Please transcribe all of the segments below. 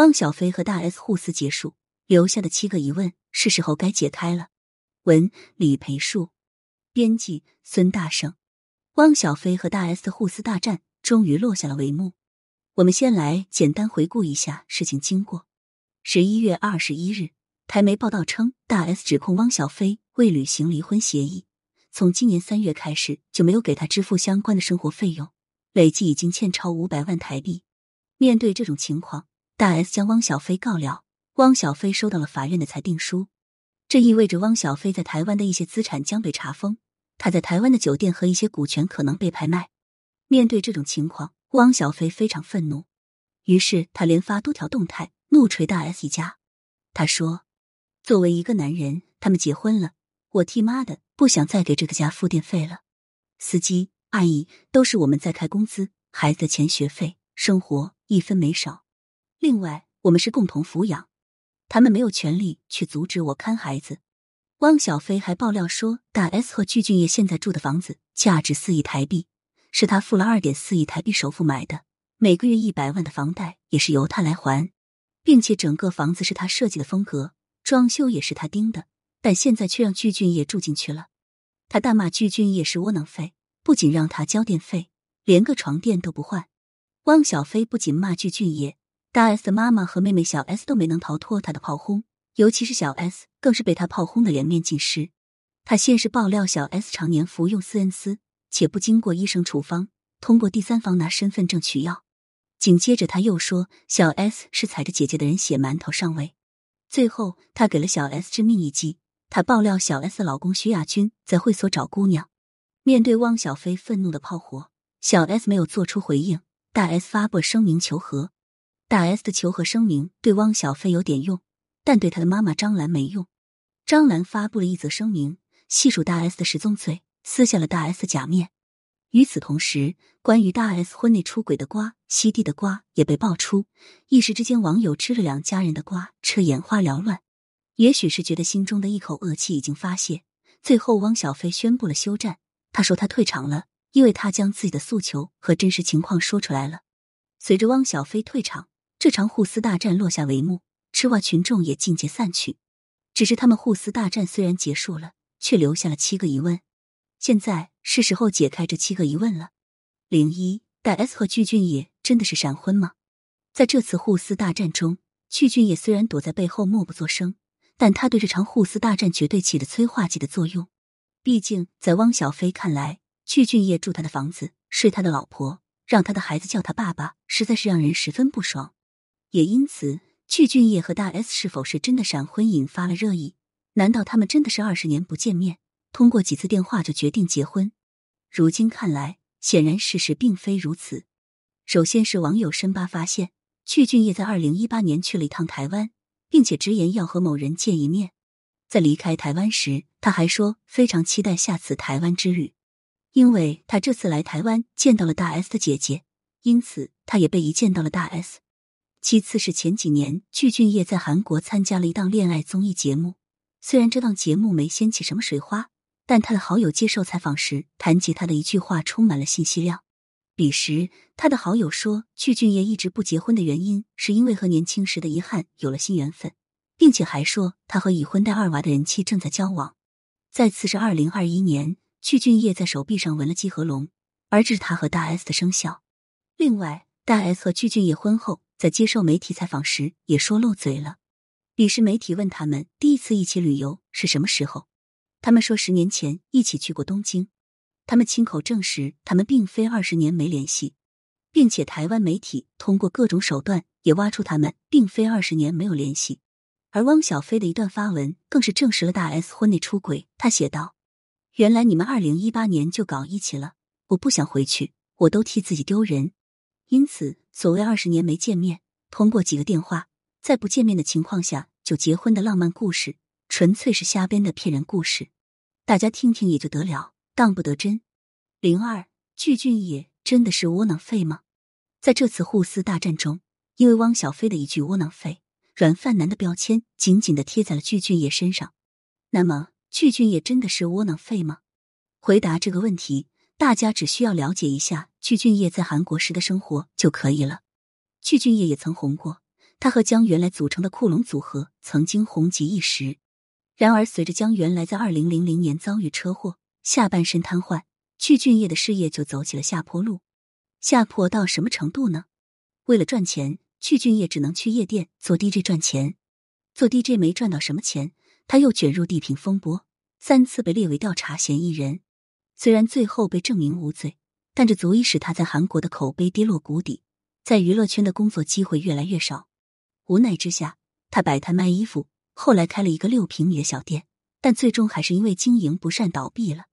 汪小菲和大 S 互撕结束，留下的七个疑问是时候该解开了。文李培树，编辑孙大圣。汪小菲和大 S 的互撕大战终于落下了帷幕。我们先来简单回顾一下事情经过。十一月二十一日，台媒报道称，大 S 指控汪小菲未履行离婚协议，从今年三月开始就没有给他支付相关的生活费用，累计已经欠超五百万台币。面对这种情况，大 S 将汪小菲告了。汪小菲收到了法院的裁定书，这意味着汪小菲在台湾的一些资产将被查封，他在台湾的酒店和一些股权可能被拍卖。面对这种情况，汪小菲非常愤怒，于是他连发多条动态。怒捶大 S 一家，他说：“作为一个男人，他们结婚了，我替妈的不想再给这个家付电费了。司机、阿姨都是我们在开工资，孩子的钱、学费、生活一分没少。另外，我们是共同抚养，他们没有权利去阻止我看孩子。”汪小菲还爆料说，大 S 和具俊晔现在住的房子价值四亿台币，是他付了二点四亿台币首付买的，每个月一百万的房贷也是由他来还。并且整个房子是他设计的风格，装修也是他盯的，但现在却让具俊晔住进去了。他大骂具俊晔是窝囊废，不仅让他交电费，连个床垫都不换。汪小菲不仅骂具俊晔，大 S 的妈妈和妹妹小 S 都没能逃脱他的炮轰，尤其是小 S 更是被他炮轰的脸面尽失。他先是爆料小 S 常年服用斯恩斯，且不经过医生处方，通过第三方拿身份证取药。紧接着他又说，小 S 是踩着姐姐的人血馒头上位。最后，他给了小 S 致命一击。他爆料小 S 的老公徐亚军在会所找姑娘。面对汪小菲愤怒的炮火，小 S 没有做出回应。大 S 发布声明求和。大 S 的求和声明对汪小菲有点用，但对他的妈妈张兰没用。张兰发布了一则声明，细数大 S 的十宗罪，撕下了大 S 假面。与此同时，关于大 S 婚内出轨的瓜、西地的瓜也被爆出，一时之间，网友吃了两家人的瓜，吃眼花缭乱。也许是觉得心中的一口恶气已经发泄，最后汪小菲宣布了休战。他说他退场了，因为他将自己的诉求和真实情况说出来了。随着汪小菲退场，这场互撕大战落下帷幕，吃瓜群众也尽皆散去。只是他们互撕大战虽然结束了，却留下了七个疑问。现在是时候解开这七个疑问了。零一，大 S 和具俊晔真的是闪婚吗？在这次互撕大战中，具俊晔虽然躲在背后默不作声，但他对这场互撕大战绝对起了催化剂的作用。毕竟，在汪小菲看来，具俊晔住他的房子，睡他的老婆，让他的孩子叫他爸爸，实在是让人十分不爽。也因此，具俊晔和大 S 是否是真的闪婚引发了热议？难道他们真的是二十年不见面？通过几次电话就决定结婚，如今看来，显然事实并非如此。首先是网友深扒发现，具俊晔在二零一八年去了一趟台湾，并且直言要和某人见一面。在离开台湾时，他还说非常期待下次台湾之旅，因为他这次来台湾见到了大 S 的姐姐，因此他也被一见到了大 S。其次是前几年具俊晔在韩国参加了一档恋爱综艺节目，虽然这档节目没掀起什么水花。但他的好友接受采访时谈及他的一句话，充满了信息量。彼时，他的好友说，具俊晔一直不结婚的原因，是因为和年轻时的遗憾有了新缘分，并且还说他和已婚带二娃的人妻正在交往。再次是二零二一年，具俊晔在手臂上纹了鸡和龙，而这是他和大 S 的生肖。另外，大 S 和具俊晔婚后在接受媒体采访时也说漏嘴了。彼时，媒体问他们第一次一起旅游是什么时候。他们说，十年前一起去过东京。他们亲口证实，他们并非二十年没联系，并且台湾媒体通过各种手段也挖出他们并非二十年没有联系。而汪小菲的一段发文更是证实了大 S 婚内出轨。他写道：“原来你们二零一八年就搞一起了，我不想回去，我都替自己丢人。因此，所谓二十年没见面，通过几个电话，在不见面的情况下就结婚的浪漫故事。”纯粹是瞎编的骗人故事，大家听听也就得了，当不得真。零二，具俊晔真的是窝囊废吗？在这次互撕大战中，因为汪小菲的一句“窝囊废”，软饭男的标签紧紧的贴在了具俊晔身上。那么，具俊晔真的是窝囊废吗？回答这个问题，大家只需要了解一下具俊晔在韩国时的生活就可以了。具俊晔也曾红过。他和江原来组成的酷龙组合曾经红极一时。然而，随着江原来在二零零零年遭遇车祸，下半身瘫痪，具俊晔的事业就走起了下坡路。下坡到什么程度呢？为了赚钱，具俊晔只能去夜店做 DJ 赚钱。做 DJ 没赚到什么钱，他又卷入地平风波，三次被列为调查嫌疑人。虽然最后被证明无罪，但这足以使他在韩国的口碑跌落谷底，在娱乐圈的工作机会越来越少。无奈之下，他摆摊卖衣服，后来开了一个六平米的小店，但最终还是因为经营不善倒闭了。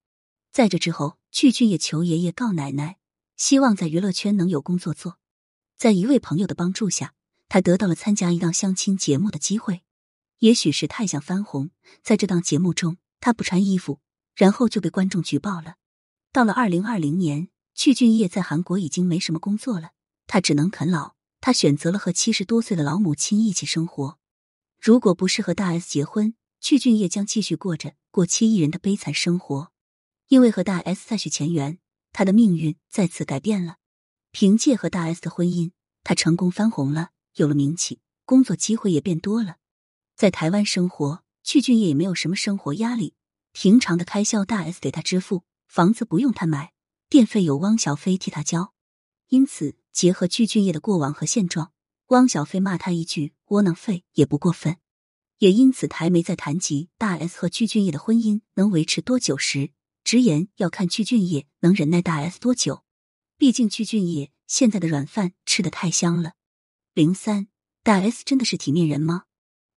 在这之后，具俊晔求爷爷告奶奶，希望在娱乐圈能有工作做。在一位朋友的帮助下，他得到了参加一档相亲节目的机会。也许是太想翻红，在这档节目中，他不穿衣服。然后就被观众举报了。到了二零二零年，具俊晔在韩国已经没什么工作了，他只能啃老。他选择了和七十多岁的老母亲一起生活。如果不是和大 S 结婚，具俊晔将继续过着过七亿人的悲惨生活。因为和大 S 再续前缘，他的命运再次改变了。凭借和大 S 的婚姻，他成功翻红了，有了名气，工作机会也变多了。在台湾生活，具俊晔也没有什么生活压力。平常的开销大 S 给他支付，房子不用他买，电费由汪小菲替他交。因此，结合具俊晔的过往和现状，汪小菲骂他一句“窝囊废”也不过分。也因此，台媒在谈及大 S 和具俊晔的婚姻能维持多久时，直言要看具俊晔能忍耐大 S 多久。毕竟，具俊晔现在的软饭吃的太香了。零三，大 S 真的是体面人吗？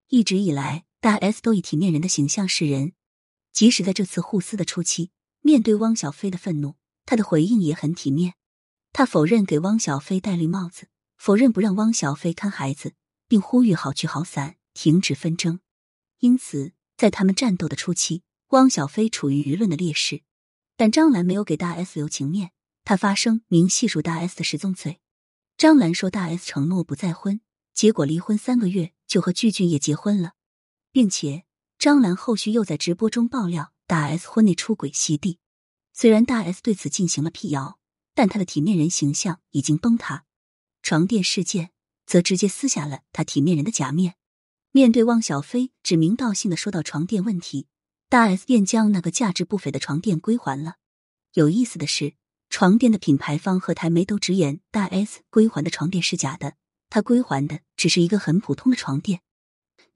一直以来，大 S 都以体面人的形象示人。即使在这次互撕的初期，面对汪小菲的愤怒，他的回应也很体面。他否认给汪小菲戴绿帽子，否认不让汪小菲看孩子，并呼吁好聚好散，停止纷争。因此，在他们战斗的初期，汪小菲处于舆论的劣势。但张兰没有给大 S 留情面，他发声明细数大 S 的失踪罪。张兰说，大 S 承诺不再婚，结果离婚三个月就和具俊晔结婚了，并且。张兰后续又在直播中爆料大 S 婚内出轨吸地，虽然大 S 对此进行了辟谣，但她的体面人形象已经崩塌。床垫事件则直接撕下了她体面人的假面。面对汪小菲指名道姓的说到床垫问题，大 S 便将那个价值不菲的床垫归还了。有意思的是，床垫的品牌方和台媒都直言大 S 归还的床垫是假的，他归还的只是一个很普通的床垫。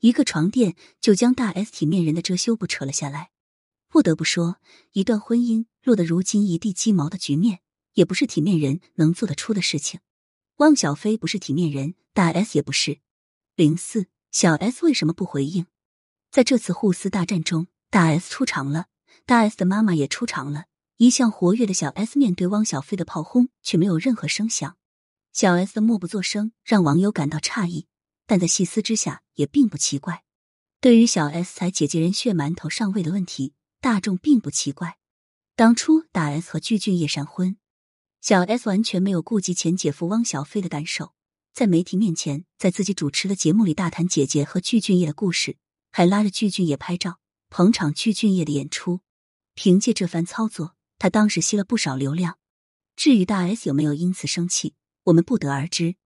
一个床垫就将大 S 体面人的遮羞布扯了下来。不得不说，一段婚姻落得如今一地鸡毛的局面，也不是体面人能做得出的事情。汪小菲不是体面人，大 S 也不是。零四小 S 为什么不回应？在这次互撕大战中，大 S 出场了，大 S 的妈妈也出场了。一向活跃的小 S 面对汪小菲的炮轰，却没有任何声响。小 S 的默不作声让网友感到诧异。但在细思之下，也并不奇怪。对于小 S 踩姐姐人血馒头上位的问题，大众并不奇怪。当初大 S 和具俊晔闪婚，小 S 完全没有顾及前姐夫汪小菲的感受，在媒体面前，在自己主持的节目里大谈姐姐和具俊晔的故事，还拉着具俊晔拍照捧场具俊晔的演出。凭借这番操作，他当时吸了不少流量。至于大 S 有没有因此生气，我们不得而知。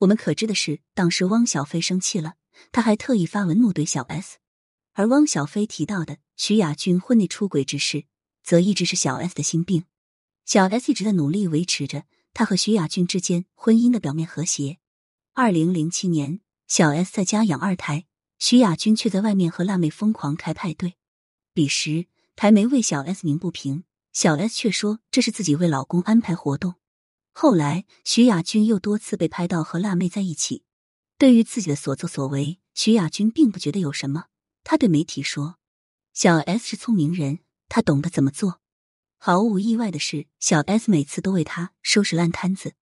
我们可知的是，当时汪小菲生气了，他还特意发文怒怼小 S。而汪小菲提到的徐亚军婚内出轨之事，则一直是小 S 的心病。小 S 一直在努力维持着他和徐亚军之间婚姻的表面和谐。二零零七年，小 S 在家养二胎，徐亚军却在外面和辣妹疯狂开派对。彼时，台媒为小 S 鸣不平，小 S 却说这是自己为老公安排活动。后来，徐亚军又多次被拍到和辣妹在一起。对于自己的所作所为，徐亚军并不觉得有什么。他对媒体说：“小 S 是聪明人，他懂得怎么做。”毫无意外的是，小 S 每次都为他收拾烂摊子。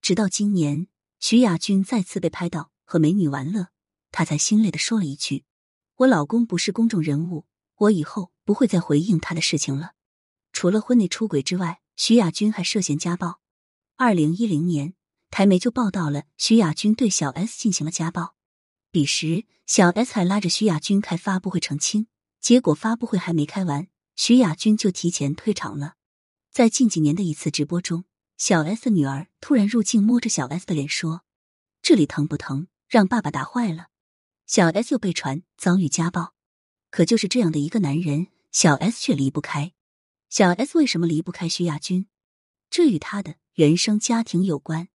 直到今年，徐亚军再次被拍到和美女玩乐，他才心累的说了一句：“我老公不是公众人物，我以后不会再回应他的事情了。”除了婚内出轨之外，徐亚军还涉嫌家暴。二零一零年，台媒就报道了徐亚军对小 S 进行了家暴。彼时，小 S 还拉着徐亚军开发布会澄清，结果发布会还没开完，徐亚军就提前退场了。在近几年的一次直播中，小 S 的女儿突然入镜，摸着小 S 的脸说：“这里疼不疼？让爸爸打坏了。小 S 又被传遭遇家暴，可就是这样的一个男人，小 S 却离不开。小 S 为什么离不开徐亚军？这与他的原生家庭有关。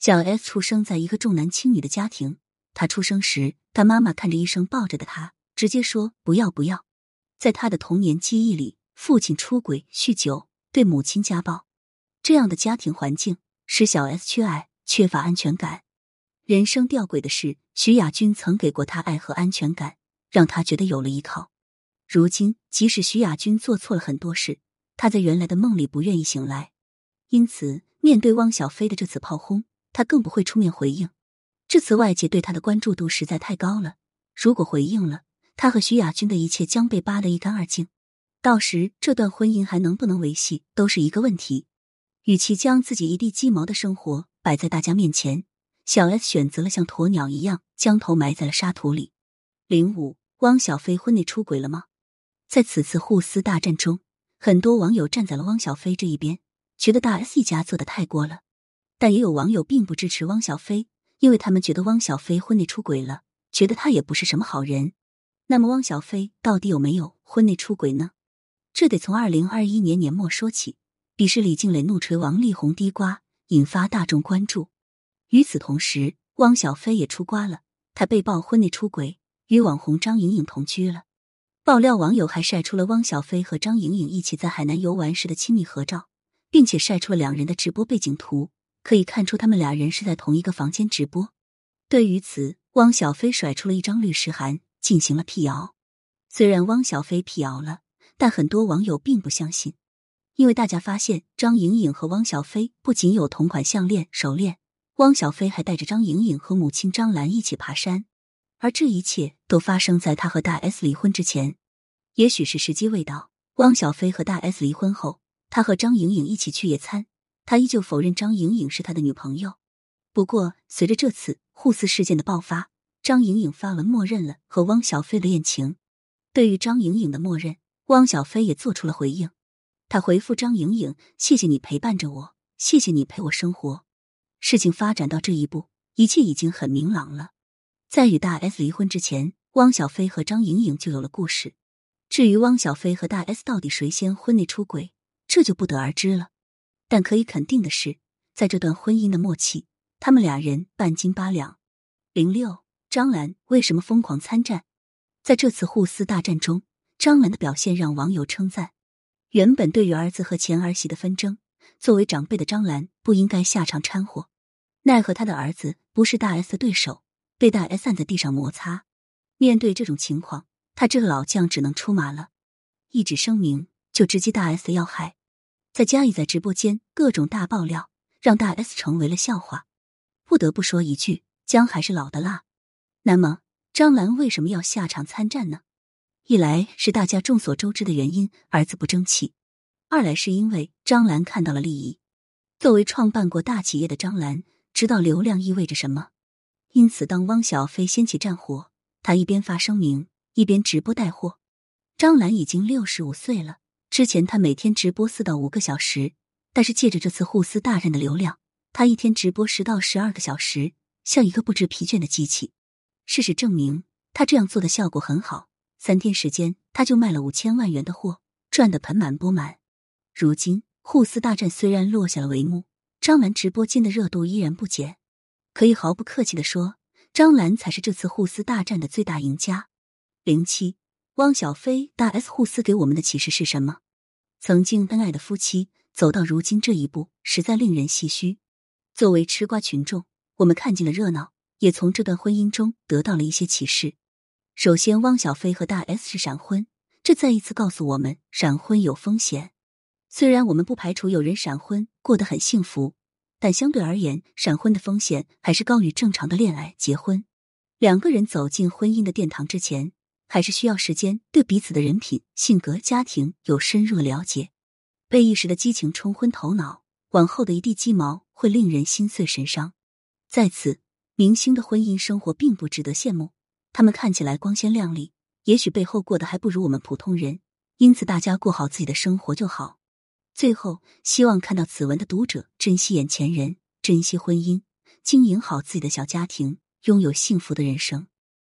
小 S 出生在一个重男轻女的家庭，他出生时，他妈妈看着医生抱着的他，直接说不要不要。在他的童年记忆里，父亲出轨、酗酒，对母亲家暴，这样的家庭环境使小 S 缺爱、缺乏安全感。人生吊诡的是，徐亚军曾给过他爱和安全感，让他觉得有了依靠。如今，即使徐亚军做错了很多事，他在原来的梦里不愿意醒来。因此，面对汪小菲的这次炮轰，他更不会出面回应。这次外界对他的关注度实在太高了，如果回应了，他和徐亚军的一切将被扒得一干二净。到时，这段婚姻还能不能维系，都是一个问题。与其将自己一地鸡毛的生活摆在大家面前，小 S 选择了像鸵鸟一样将头埋在了沙土里。零五，汪小菲婚内出轨了吗？在此次互撕大战中，很多网友站在了汪小菲这一边。觉得大 S 一家做的太过了，但也有网友并不支持汪小菲，因为他们觉得汪小菲婚内出轨了，觉得他也不是什么好人。那么汪小菲到底有没有婚内出轨呢？这得从二零二一年年末说起。彼时李静蕾怒捶王力宏低瓜，引发大众关注。与此同时，汪小菲也出瓜了，他被曝婚内出轨，与网红张颖颖同居了。爆料网友还晒出了汪小菲和张颖颖一起在海南游玩时的亲密合照。并且晒出了两人的直播背景图，可以看出他们俩人是在同一个房间直播。对于此，汪小菲甩出了一张律师函进行了辟谣。虽然汪小菲辟谣了，但很多网友并不相信，因为大家发现张颖颖和汪小菲不仅有同款项链、手链，汪小菲还带着张颖颖和母亲张兰一起爬山，而这一切都发生在他和大 S 离婚之前。也许是时机未到，汪小菲和大 S 离婚后。他和张颖颖一起去野餐，他依旧否认张颖颖是他的女朋友。不过，随着这次互撕事件的爆发，张颖颖发文默认了和汪小菲的恋情。对于张颖颖的默认，汪小菲也做出了回应。他回复张颖颖：“谢谢你陪伴着我，谢谢你陪我生活。”事情发展到这一步，一切已经很明朗了。在与大 S 离婚之前，汪小菲和张颖颖就有了故事。至于汪小菲和大 S 到底谁先婚内出轨？这就不得而知了，但可以肯定的是，在这段婚姻的末期，他们俩人半斤八两。零六，张兰为什么疯狂参战？在这次互撕大战中，张兰的表现让网友称赞。原本对于儿子和前儿媳的纷争，作为长辈的张兰不应该下场掺和，奈何他的儿子不是大 S 的对手，被大 S 按在地上摩擦。面对这种情况，他这个老将只能出马了，一纸声明就直击大 S 的要害。再加以在直播间各种大爆料，让大 S 成为了笑话。不得不说一句，姜还是老的辣。那么张兰为什么要下场参战呢？一来是大家众所周知的原因，儿子不争气；二来是因为张兰看到了利益。作为创办过大企业的张兰，知道流量意味着什么。因此，当汪小菲掀起战火，他一边发声明，一边直播带货。张兰已经六十五岁了。之前他每天直播四到五个小时，但是借着这次互撕大战的流量，他一天直播十到十二个小时，像一个不知疲倦的机器。事实证明，他这样做的效果很好。三天时间，他就卖了五千万元的货，赚得盆满钵满。如今，互撕大战虽然落下了帷幕，张兰直播间的热度依然不减。可以毫不客气的说，张兰才是这次互撕大战的最大赢家。零七。汪小菲大 S 互撕给我们的启示是什么？曾经恩爱的夫妻走到如今这一步，实在令人唏嘘。作为吃瓜群众，我们看尽了热闹，也从这段婚姻中得到了一些启示。首先，汪小菲和大 S 是闪婚，这再一次告诉我们闪婚有风险。虽然我们不排除有人闪婚过得很幸福，但相对而言，闪婚的风险还是高于正常的恋爱结婚。两个人走进婚姻的殿堂之前。还是需要时间对彼此的人品、性格、家庭有深入的了解。被一时的激情冲昏头脑，往后的一地鸡毛会令人心碎神伤。在此，明星的婚姻生活并不值得羡慕，他们看起来光鲜亮丽，也许背后过得还不如我们普通人。因此，大家过好自己的生活就好。最后，希望看到此文的读者珍惜眼前人，珍惜婚姻，经营好自己的小家庭。拥有幸福的人生。